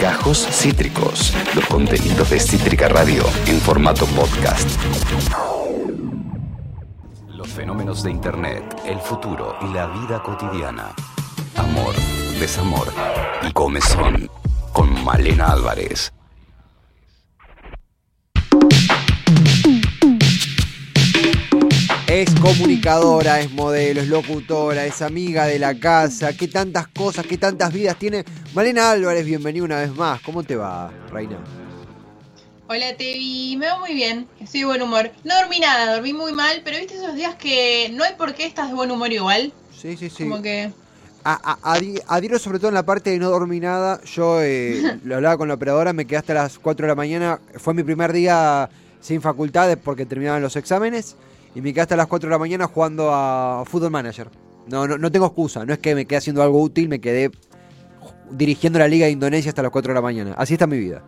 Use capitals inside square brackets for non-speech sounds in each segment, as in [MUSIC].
Gajos Cítricos, los contenidos de Cítrica Radio en formato podcast. Los fenómenos de Internet, el futuro y la vida cotidiana. Amor, desamor y comezón. Con Malena Álvarez. Es comunicadora, es modelo, es locutora, es amiga de la casa. Qué tantas cosas, qué tantas vidas tiene. Malena Álvarez, bienvenida una vez más. ¿Cómo te va, Reina? Hola, Tevi. Me va muy bien. Estoy de buen humor. No dormí nada, dormí muy mal, pero viste esos días que no hay por qué estás de buen humor igual. Sí, sí, sí. Como que. A, a- adi- adhiero sobre todo en la parte de no dormir nada. Yo eh, [LAUGHS] lo hablaba con la operadora, me quedé hasta las 4 de la mañana. Fue mi primer día sin facultades porque terminaban los exámenes. Y me quedé hasta las 4 de la mañana jugando a Football Manager. No, no, no tengo excusa. No es que me quedé haciendo algo útil, me quedé dirigiendo la Liga de Indonesia hasta las 4 de la mañana. Así está mi vida.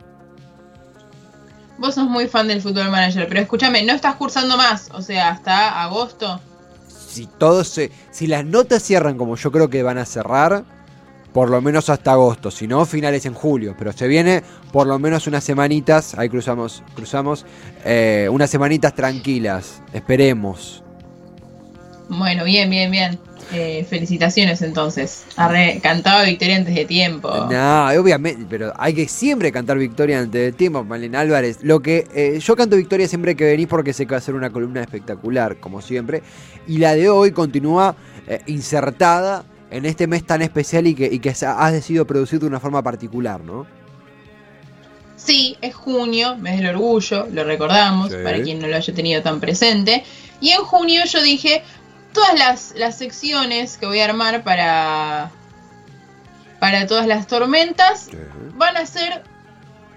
Vos sos muy fan del Football Manager, pero escúchame, no estás cursando más, o sea, hasta agosto. Si todos se, si las notas cierran como yo creo que van a cerrar, por lo menos hasta agosto, si no finales en julio, pero se viene por lo menos unas semanitas, ahí cruzamos, cruzamos, eh, unas semanitas tranquilas, esperemos. Bueno, bien, bien, bien. Eh, felicitaciones entonces. Arre, cantaba victoria antes de tiempo. No, obviamente, pero hay que siempre cantar victoria antes de tiempo, Malena Álvarez. Lo que eh, yo canto victoria siempre que venís porque sé que va a ser una columna espectacular, como siempre. Y la de hoy continúa eh, insertada en este mes tan especial y que, y que has decidido producir de una forma particular, ¿no? Sí, es junio, mes del orgullo, lo recordamos, Sí. para quien no lo haya tenido tan presente. Y en junio yo dije, todas las, las secciones que voy a armar para, para todas las tormentas van a ser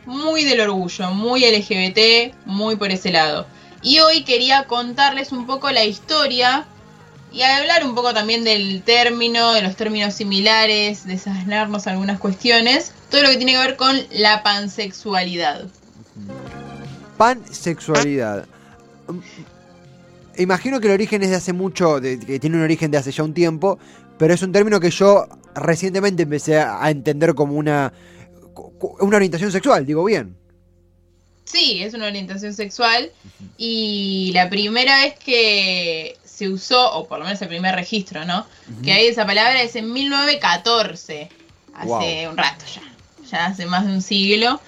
muy del orgullo, muy LGBT, muy por ese lado. Y hoy quería contarles un poco la historia y hablar un poco también del término, de los términos similares, desasnarnos algunas cuestiones, todo lo que tiene que ver con la pansexualidad. Pansexualidad. Imagino que el origen es de hace mucho, de- que tiene un origen de hace ya un tiempo, pero es un término que yo recientemente empecé a entender como una, una orientación sexual, digo bien. Sí, es una orientación sexual y la primera vez que se usó, o por lo menos el primer registro, ¿no? Que hay esa palabra es en 1914, hace Wow. un rato ya, ya hace más de un siglo.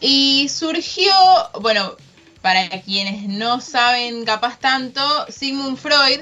Y surgió, bueno, para quienes no saben capaz tanto, Sigmund Freud,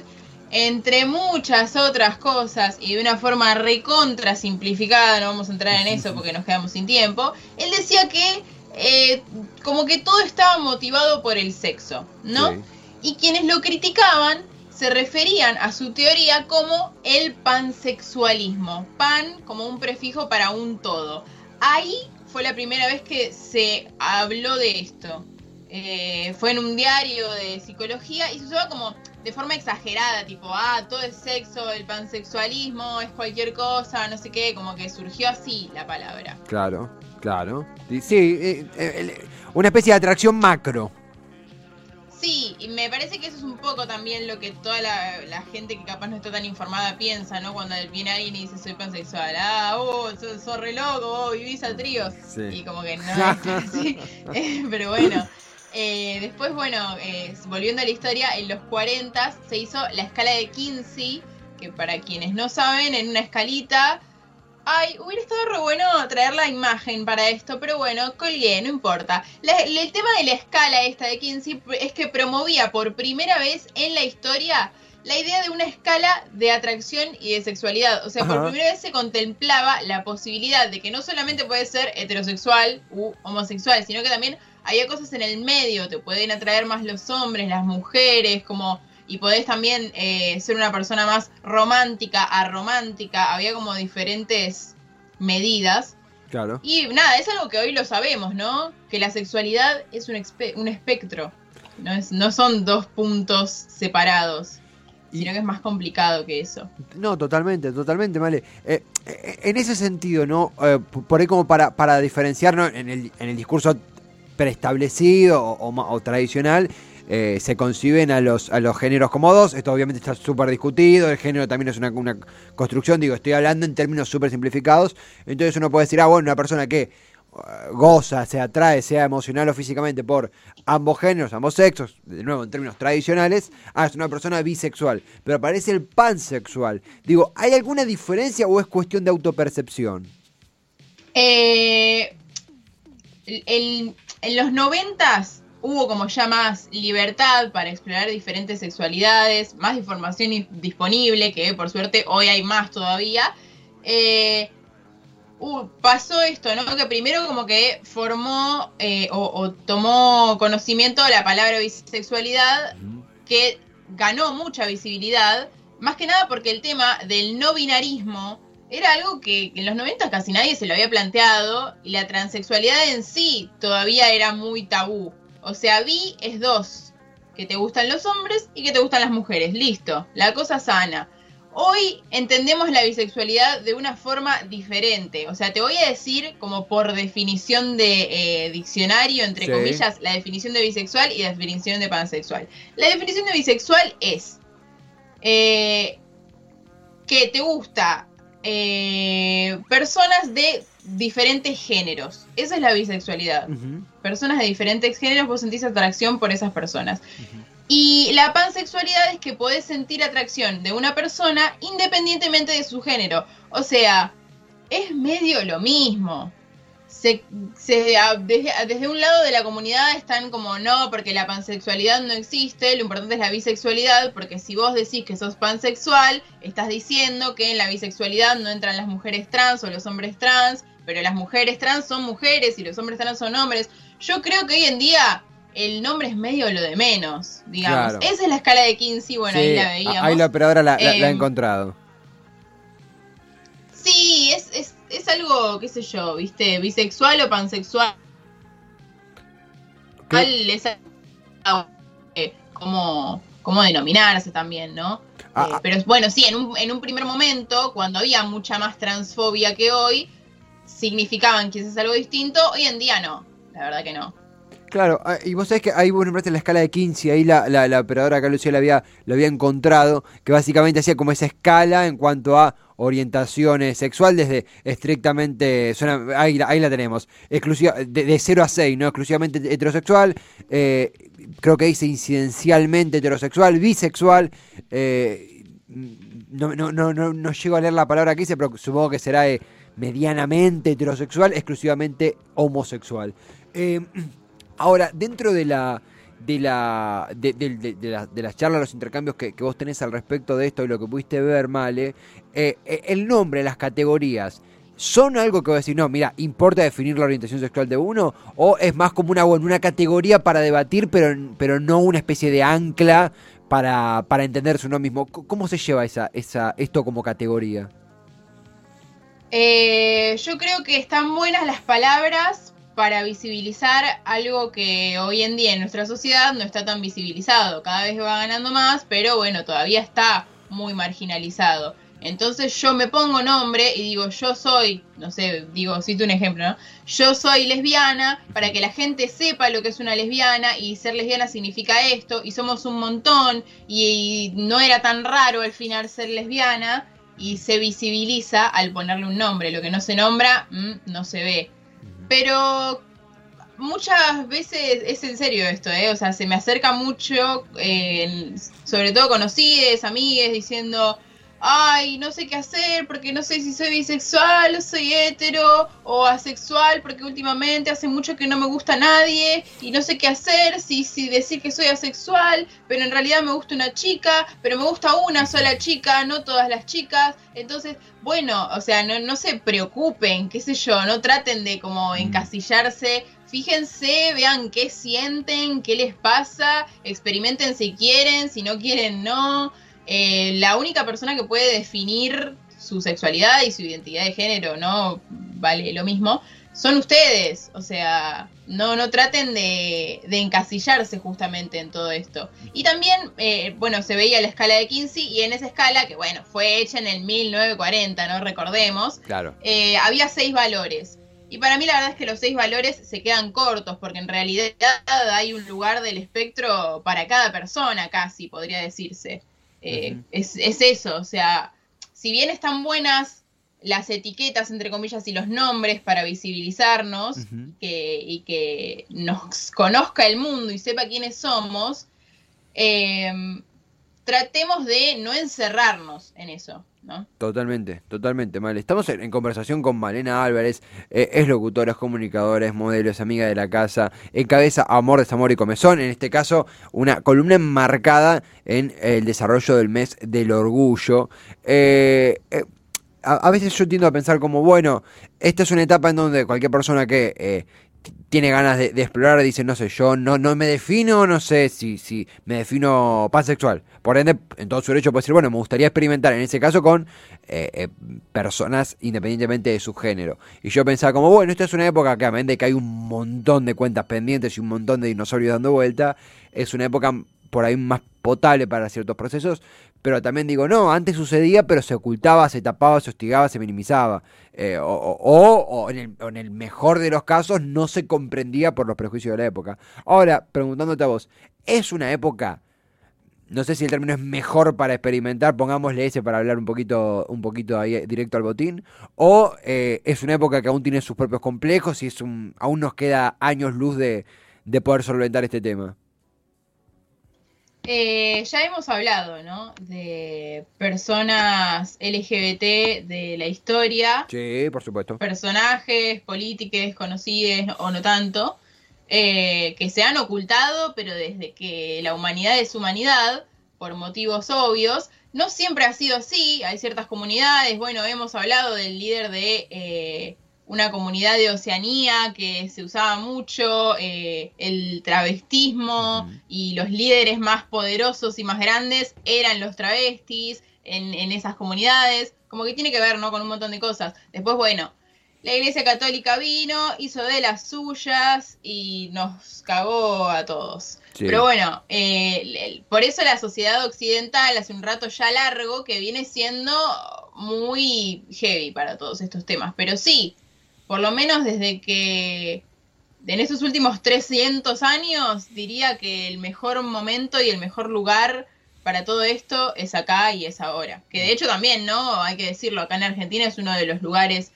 entre muchas otras cosas y de una forma recontra simplificada, no vamos a entrar en eso porque nos quedamos sin tiempo, él decía que eh, como que todo estaba motivado por el sexo, ¿no? Sí. Y quienes lo criticaban se referían a su teoría como el pansexualismo. Pan como un prefijo para un todo. Ahí fue la primera vez que se habló de esto. Eh, fue en un diario de psicología y se usaba como de forma exagerada, tipo, ah, todo es sexo, el pansexualismo es cualquier cosa, no sé qué, como que surgió así la palabra. Claro, claro. Sí, eh, eh, una especie de atracción macro. Sí, y me parece que eso poco también lo que toda la, la gente que capaz no está tan informada piensa, ¿no? Cuando viene alguien y dice soy pansexual, ah, oh, sos, sos re loco, oh, vivís a tríos. Sí. Y como que no [LAUGHS] [LAUGHS] es así. Eh, pero bueno, eh, después, bueno, eh, volviendo a la historia, en los 40 se hizo la escala de Kinsey, que para quienes no saben, en una escalita Ay, hubiera estado re bueno traer la imagen para esto, pero bueno, colgué, no importa. La- el tema de la escala esta de Kinsey es que promovía por primera vez en la historia la idea de una escala de atracción y de sexualidad. O sea, por primera vez se contemplaba la posibilidad de que no solamente puede ser heterosexual u homosexual, sino que también había cosas en el medio, te pueden atraer más los hombres, las mujeres, como y podés también eh, ser una persona más romántica, aromántica, había como diferentes medidas. Claro. Y nada, es algo que hoy lo sabemos, ¿no? Que la sexualidad es un, espe- un espectro, no, es, no son dos puntos separados, sino que es más complicado que eso. No, totalmente, totalmente, Male. Eh, eh, en ese sentido, ¿no? Eh, por ahí como para, para diferenciarnos en el, en el discurso preestablecido o, o o tradicional, eh, se conciben a los, a los géneros como dos. Esto obviamente está súper discutido, el género también es una, construcción, digo, estoy hablando en términos súper simplificados. Entonces uno puede decir, ah, bueno, una persona que uh, goza, se atrae, sea emocional o físicamente por ambos géneros, ambos sexos, de nuevo en términos tradicionales, ah, es una persona bisexual, pero aparece el pansexual. Digo, ¿hay alguna diferencia o es cuestión de autopercepción? Eh, en los noventas hubo como ya más libertad para explorar diferentes sexualidades, más información disponible, que por suerte hoy hay más todavía. Eh, uh, pasó esto, ¿no? Que primero como que formó eh, o, o tomó conocimiento la palabra bisexualidad, que ganó mucha visibilidad, más que nada porque el tema del no binarismo era algo que en los 90 casi nadie se lo había planteado y la transexualidad en sí todavía era muy tabú. O sea, bi es dos, que te gustan los hombres y que te gustan las mujeres, listo, la cosa sana. Hoy entendemos la bisexualidad de una forma diferente. O sea, te voy a decir como por definición de eh, diccionario, entre Sí. comillas, la definición de bisexual y la definición de pansexual. La definición de bisexual es eh, que te gusta eh, personas de diferentes géneros. Esa es la bisexualidad. Personas de diferentes géneros, vos sentís atracción por esas personas. Y la pansexualidad es que podés sentir atracción de una persona independientemente de su género. O sea, es medio lo mismo. Se, se- a- desde, desde un lado de la comunidad están como no, porque la pansexualidad no existe, lo importante es la bisexualidad, porque si vos decís que sos pansexual, estás diciendo que en la bisexualidad no entran las mujeres trans o los hombres trans, pero las mujeres trans son mujeres y los hombres trans son hombres. Yo creo que hoy en día el nombre es medio lo de menos, digamos. Claro. Esa es la escala de Kinsey, bueno, ahí la veíamos. Ahí la operadora la, la- la ha encontrado. Sí, es, es, es algo, qué sé yo, viste, bisexual o pansexual. ¿Qué? Es eh, cómo denominarse también, ¿no? Ah, Eh, ah. pero bueno, sí, en un, en un primer momento, cuando había mucha más transfobia que hoy, significaban es algo distinto. Hoy en día no, la verdad que no. Claro, ah, y vos sabés que ahí vos nombraste la escala de 15, ahí la, la, la operadora acá Lucía la había, lo había encontrado, que básicamente hacía como esa escala en cuanto a orientaciones sexual, desde estrictamente, suena- ahí, la- ahí la tenemos, exclusiva, de, de 0 a 6, ¿no? Exclusivamente heterosexual, eh, creo que dice incidencialmente heterosexual, bisexual, eh, no, no, no, no, no llego a leer la palabra que dice, pero supongo que será eh, medianamente heterosexual, exclusivamente homosexual. Eh, Ahora, dentro de la de la de, de- de- de la- de las charlas, los intercambios que, vos tenés al respecto de esto y lo que pudiste ver, Male, eh, eh, el nombre, las categorías, ¿son algo que vos decís, no, mira, importa definir la orientación sexual de uno? ¿O es más como una, bueno, una categoría para debatir, pero, pero no una especie de ancla para, para entenderse uno mismo? ¿Cómo se lleva esa, esa, esto como categoría? Eh, yo creo que están buenas las palabras para visibilizar algo que hoy en día en nuestra sociedad no está tan visibilizado. Cada vez va ganando más, pero bueno, todavía está muy marginalizado. Entonces yo me pongo nombre y digo, yo soy, no sé, digo, cito un ejemplo, ¿no? Yo soy lesbiana para que la gente sepa lo que es una lesbiana y ser lesbiana significa esto y somos un montón y, no era tan raro al final ser lesbiana y se visibiliza al ponerle un nombre. Lo que no se nombra, mm, no se ve. Pero muchas veces es en serio esto, ¿eh? O sea, se me acerca mucho, eh, sobre todo conocides, amigues, diciendo, ay, no sé qué hacer porque no sé si soy bisexual o soy hetero o asexual porque últimamente hace mucho que no me gusta nadie y no sé qué hacer, si, si decir que soy asexual, pero en realidad me gusta una chica, pero me gusta una sola chica, no todas las chicas. Entonces, bueno, o sea, no, no se preocupen, qué sé yo, no traten de como encasillarse. Fíjense, vean qué sienten, qué les pasa, experimenten si quieren, si no quieren, no. Eh, la única persona que puede definir su sexualidad y su identidad de género, ¿no? Vale lo mismo, son ustedes. O sea, no, no traten de, de encasillarse justamente en todo esto. Y también, eh, bueno, se veía la escala de Kinsey y en esa escala, que bueno, fue hecha en el 1940, ¿no? Recordemos, Claro. eh, había seis valores. Y para mí la verdad es que los seis valores se quedan cortos, porque en realidad hay un lugar del espectro para cada persona, casi, podría decirse. Eh, es, eso, o sea, si bien están buenas las etiquetas, entre comillas, y los nombres para visibilizarnos y que nos conozca el mundo y sepa quiénes somos, eh, tratemos de no encerrarnos en eso. ¿no? Totalmente, totalmente, mal. Estamos en, conversación con Malena Álvarez, eh, es locutora, es comunicadora, es modelo, es amiga de la casa, encabeza Amor, Desamor y Comezón, en este caso una columna enmarcada en el desarrollo del mes del orgullo. Eh, eh, a, veces yo tiendo a pensar como, bueno, esta es una etapa en donde cualquier persona que tiene ganas de, explorar, dice, no sé, yo no, no me defino, no sé si, si me defino pansexual. Por ende, en todo su derecho puede decir, bueno, me gustaría experimentar en ese caso con eh, eh, personas independientemente de su género. Y yo pensaba como, bueno, esta es una época que a que hay un montón de cuentas pendientes y un montón de dinosaurios dando vuelta, es una época por ahí más potable para ciertos procesos, pero también digo, no, antes sucedía, pero se ocultaba, se tapaba, se hostigaba, se minimizaba. Eh, o, en, el, mejor de los casos no se comprendía por los prejuicios de la época. Ahora, preguntándote a vos, ¿es una época, no sé si el término es mejor para experimentar, pongámosle ese para hablar un poquito, un poquito ahí directo al botín, o eh, es una época que aún tiene sus propios complejos y es un, aún nos queda años luz de poder solventar este tema? Eh, ya hemos hablado, ¿no? De personas LGBT de la historia. Sí, por supuesto. Personajes, políticos, conocidos o no tanto, eh, que se han ocultado, pero desde que la humanidad es humanidad, por motivos obvios, no siempre ha sido así. Hay ciertas comunidades, bueno, hemos hablado del líder de eh, una comunidad de Oceanía que se usaba mucho, eh, el travestismo y los líderes más poderosos y más grandes eran los travestis en, esas comunidades, como que tiene que ver, ¿no? Con un montón de cosas. Después, bueno, la Iglesia Católica vino, hizo de las suyas y nos cagó a todos. Pero bueno, eh, por eso la sociedad occidental hace un rato ya largo que viene siendo muy heavy para todos estos temas. Pero sí, por lo menos desde que en estos últimos 300 años diría que el mejor momento y el mejor lugar para todo esto es acá y es ahora. Que de hecho también, ¿no? Hay que decirlo, acá en Argentina es uno de los lugares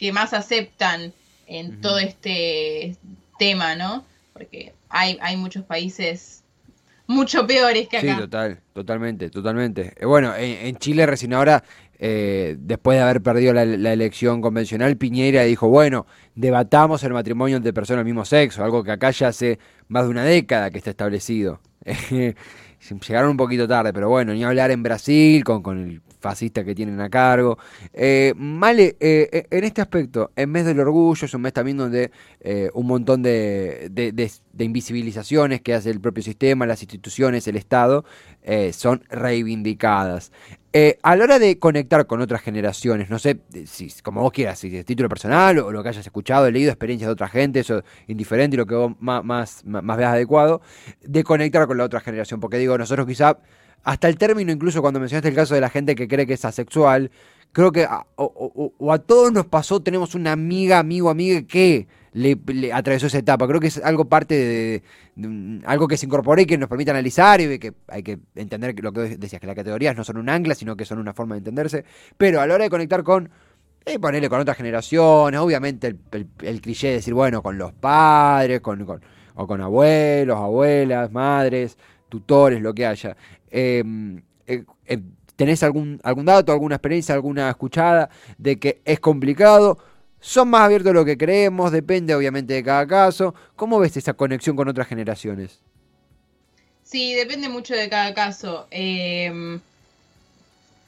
que más aceptan en todo este tema, ¿no? Porque hay, hay muchos países mucho peores que acá. Sí, total, totalmente, totalmente. Eh, bueno, en Chile recién ahora eh, después de haber perdido la, elección convencional, Piñera dijo, bueno, debatamos el matrimonio entre personas del mismo sexo, algo que acá ya hace más de una década que está establecido. [LAUGHS] Llegaron un poquito tarde, pero bueno, ni hablar en Brasil con, con el fascista que tienen a cargo. Eh, Male, eh, en este aspecto, en mes del orgullo, es un mes también donde un montón de, de, invisibilizaciones que hace el propio sistema, las instituciones, el Estado, son reivindicadas. Eh, a la hora de conectar con otras generaciones, no sé si, como vos quieras, si es título personal o lo que hayas escuchado, leído experiencias de otra gente, eso indiferente y lo que vos más, más, más veas adecuado, de conectar con la otra generación. Porque digo, nosotros quizá, hasta el término, incluso cuando mencionaste el caso de la gente que cree que es asexual, creo que o, a todos nos pasó, tenemos una amiga, amigo, amiga que le, atravesó esa etapa. Creo que es algo parte de, algo que se incorpore y que nos permite analizar y que hay que entender lo que decías, que las categorías no son un ancla, sino que son una forma de entenderse. Pero a la hora de conectar con, eh, ponerle con otras generaciones, obviamente el, cliché de decir, bueno, con los padres, con, o con abuelos, abuelas, madres, tutores, lo que haya. Em, eh, eh, ¿Tenés algún, algún dato, alguna experiencia, alguna escuchada de que es complicado? Son más abiertos de lo que creemos, depende obviamente de cada caso. ¿Cómo ves esa conexión con otras generaciones? Sí, depende mucho de cada caso. Em,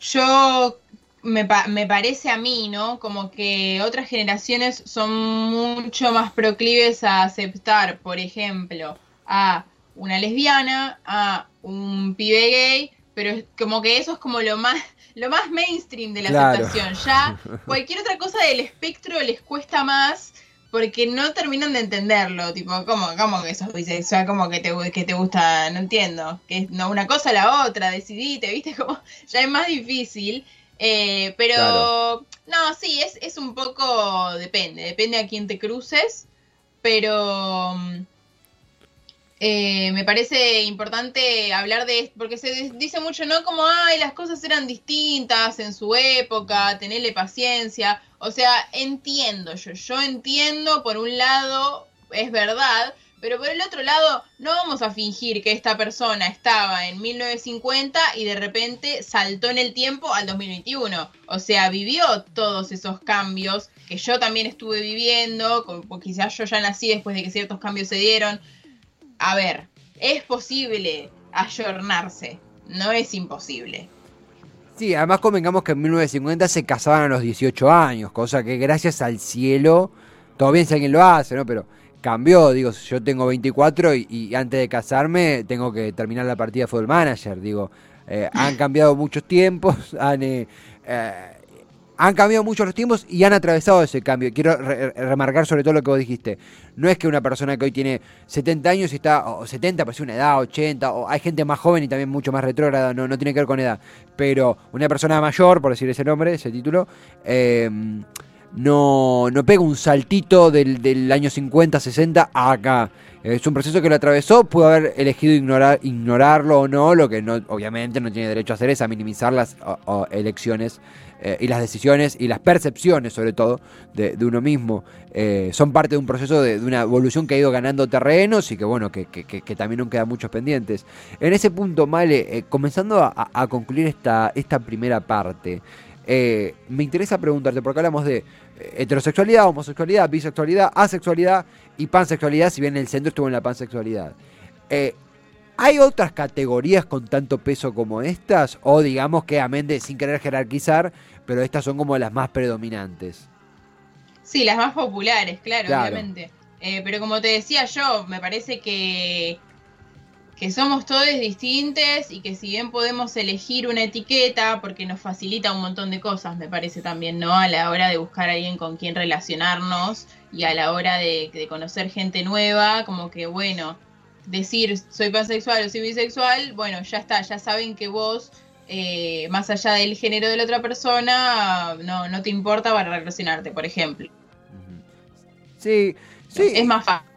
yo me, me, parece a mí, ¿no? Como que otras generaciones son mucho más proclives a aceptar, por ejemplo, a una lesbiana, a un pibe gay, pero como que eso es como lo más lo más mainstream de la aceptación. Ya [LAUGHS] cualquier otra cosa del espectro les cuesta más porque no terminan de entenderlo. Tipo, ¿cómo, cómo que sos bisexual? ¿Cómo que te, que te gusta? No entiendo. Que no una cosa la otra, decidite, ¿viste? [LAUGHS] Como ya es más difícil. Eh, pero No, sí, es, es un poco, depende, depende a quién te cruces, pero mm, eh, me parece importante hablar de esto, porque se dice mucho, ¿no? Como, ay, las cosas eran distintas en su época, tenerle paciencia. O sea, entiendo yo, yo entiendo, por un lado, es verdad, pero por el otro lado, no vamos a fingir que esta persona estaba en 1950 y de repente saltó en el tiempo al 2021. O sea, vivió todos esos cambios que yo también estuve viviendo, porque quizás yo ya nací después de que ciertos cambios se dieron a ver, es posible ayornarse, no es imposible. Sí, además convengamos que en 1950 se casaban a los 18 años, cosa que gracias al cielo, todo bien si alguien lo hace, ¿no? Pero cambió, digo, yo tengo 24 y, antes de casarme tengo que terminar la partida de Fútbol Manager, digo, eh, han cambiado muchos tiempos, [LAUGHS] han... Eh, eh, han cambiado mucho los tiempos y han atravesado ese cambio. Quiero remarcar sobre todo lo que vos dijiste. No es que una persona que hoy tiene 70 años y está, o 70, pues una edad, 80, o hay gente más joven y también mucho más retrógrada, no, no tiene que ver con edad. Pero una persona mayor, por decir ese nombre, ese título, em, no, no pega un saltito del, del año 50, 60 a acá. Es un proceso que lo atravesó, pudo haber elegido ignorar, ignorarlo o no, lo que no, obviamente no tiene derecho a hacer es a minimizar las elecciones eh, y las decisiones y las percepciones, sobre todo, de, uno mismo. Eh, son parte de un proceso de, una evolución que ha ido ganando terrenos y que, bueno, que, también aún quedan muchos pendientes. En ese punto, Male, eh, comenzando a, concluir esta, esta primera parte, me interesa preguntarte, porque hablamos de heterosexualidad, homosexualidad, bisexualidad, asexualidad y pansexualidad, si bien el centro estuvo en la pansexualidad. ¿Hay otras categorías con tanto peso como estas? O digamos que, amén de sin querer jerarquizar, pero estas son como las más predominantes. Sí, las más populares, claro, obviamente. Eh, pero como te decía yo, me parece que, que somos todos distintos y que si bien podemos elegir una etiqueta, porque nos facilita un montón de cosas, me parece también, ¿no? A la hora de buscar a alguien con quien relacionarnos y a la hora de, de conocer gente nueva, como que bueno, decir soy pansexual o soy bisexual, bueno, ya está, ya saben que vos eh, más allá del género de la otra persona, no, no te importa para relacionarte, por ejemplo. Sí, sí. Es más fácil.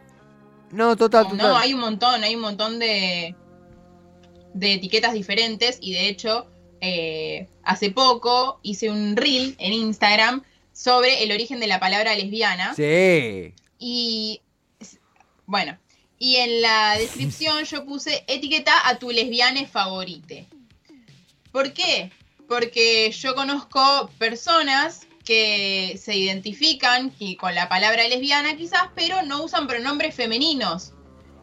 No, total, total. No, hay un montón, hay un montón de, de etiquetas diferentes y de hecho, eh, hace poco hice un reel en Instagram sobre el origen de la palabra lesbiana. Sí. Y bueno, y en la descripción yo puse etiqueta a tu lesbiana favorite. ¿Por qué? Porque yo conozco personas que se identifican con la palabra lesbiana quizás, pero no usan pronombres femeninos.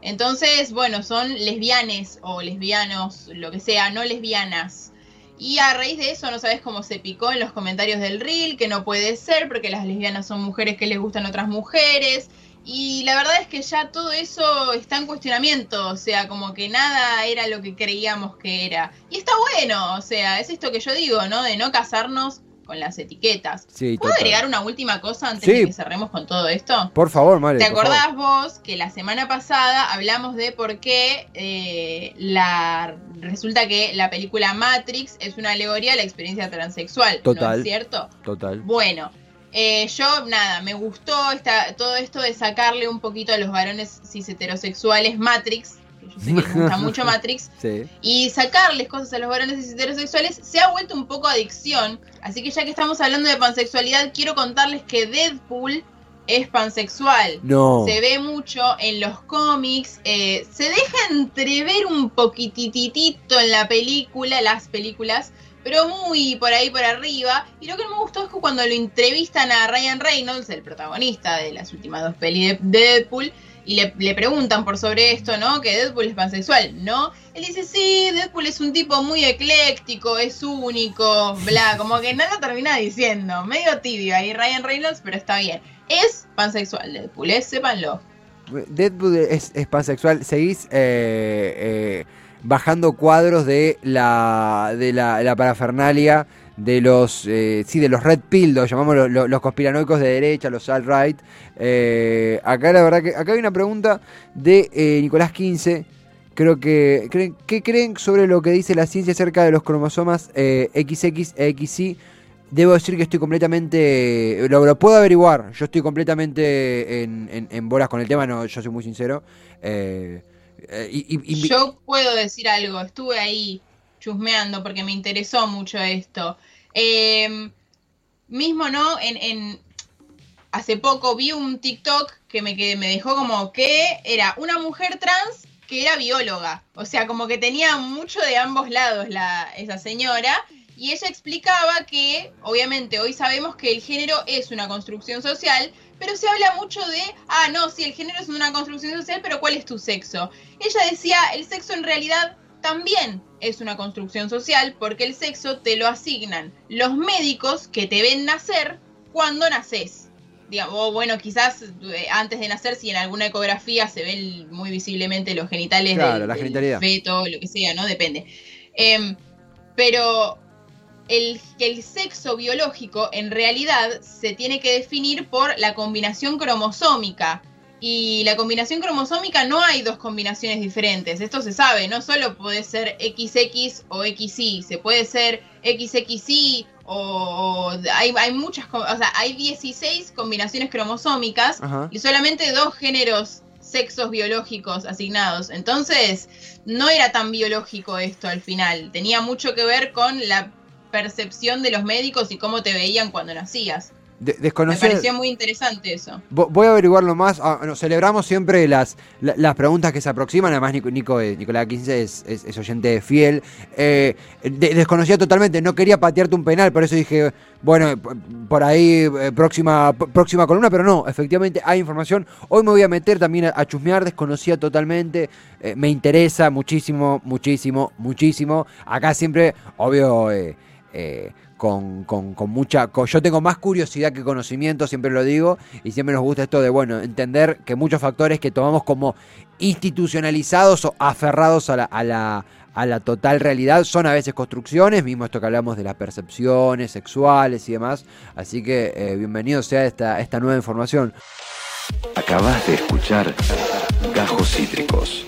Entonces, bueno, son lesbianes o lesbianos, lo que sea, no lesbianas. Y a raíz de eso, no sabes cómo se picó en los comentarios del reel, que no puede ser porque las lesbianas son mujeres que les gustan otras mujeres, y la verdad es que ya todo eso está en cuestionamiento, o sea, como que nada era lo que creíamos que era. Y está bueno, o sea, es esto que yo digo, ¿no? De no casarnos con las etiquetas. ¿Puedo agregar una última cosa antes de que cerremos con todo esto? Por favor, Mario. ¿Te acordás vos que la semana pasada hablamos de por qué eh, la resulta que la película Matrix es una alegoría a la experiencia transexual? Total. ¿No es cierto? Total. Bueno, eh, yo, nada, me gustó esta, todo esto de sacarle un poquito a los varones cis heterosexuales Matrix. Yo sé que gusta mucho Matrix. [LAUGHS] Y sacarles cosas a los varones heterosexuales se ha vuelto un poco adicción. Así que ya que estamos hablando de pansexualidad, quiero contarles que Deadpool es pansexual. No. Se ve mucho en los cómics. Eh, se deja entrever un poquititito en la película, las películas pero muy por ahí por arriba. Y lo que no me gustó es que cuando lo entrevistan a Ryan Reynolds, el protagonista de las últimas dos pelis de Deadpool, y le, preguntan por sobre esto, ¿no? Que Deadpool es pansexual, ¿no? Él dice, sí, Deadpool es un tipo muy ecléctico, es único, bla, como que no lo termina diciendo, medio tibio ahí Ryan Reynolds, pero está bien. Es pansexual Deadpool, ¿eh? sépanlo. Deadpool es, pansexual, seguís... Eh, eh bajando cuadros de la, de la, parafernalia de los eh, sí de los red pill los llamamos los, conspiranoicos de derecha los alt-right eh, acá la verdad que acá hay una pregunta de eh, Nicolás 15 creo que ¿qué creen sobre lo que dice la ciencia acerca de los cromosomas XX e XY debo decir que estoy completamente. Lo, puedo averiguar. Yo estoy completamente en, en, bolas con el tema, no, yo soy muy sincero. Eh, eh, yo puedo decir algo, estuve ahí chusmeando porque me interesó mucho esto. Em, mismo, ¿no? En, en, hace poco vi un TikTok que me, que me dejó como que era una mujer trans que era bióloga. O sea, como que tenía mucho de ambos lados la, esa señora. Y ella explicaba que, obviamente, hoy sabemos que el género es una construcción social, pero se habla mucho de, ah, no, sí, el género es una construcción social, pero ¿cuál es tu sexo? Ella decía, el sexo en realidad también es una construcción social porque el sexo te lo asignan los médicos que te ven nacer cuando naces. Digamos, o bueno, quizás eh, antes de nacer, si en alguna ecografía se ven muy visiblemente los genitales del, la feto, lo que sea, ¿no? Depende. Em, pero el, el sexo biológico en realidad se tiene que definir por la combinación cromosómica. Y la combinación cromosómica no hay dos combinaciones diferentes, esto se sabe, no solo puede ser XX o XY, se puede ser XXY o, hay, hay, muchas, o sea, hay 16 combinaciones cromosómicas y solamente dos géneros sexos biológicos asignados. Entonces, no era tan biológico esto al final, tenía mucho que ver con la percepción de los médicos y cómo te veían cuando nacías. Me pareció muy interesante eso. Voy a averiguarlo más. Ah, celebramos siempre las, las preguntas que se aproximan. Además, Nico, Nico eh, Nicolás 15 es, es, oyente fiel. Eh, desconocía totalmente, no quería patearte un penal, por eso dije, bueno, por ahí eh, próxima, próxima columna, pero no, efectivamente hay información. Hoy me voy a meter también a, chusmear, desconocía totalmente. me interesa muchísimo, muchísimo, muchísimo. Acá siempre, obvio con, con, mucha... yo tengo más curiosidad que conocimiento, siempre lo digo, y siempre nos gusta esto de, bueno, entender que muchos factores que tomamos como institucionalizados o aferrados a la, a la, a la total realidad son a veces construcciones, mismo esto que hablamos de las percepciones sexuales y demás, así que eh, bienvenido sea esta, esta nueva información. Acabas de escuchar Gajos Cítricos.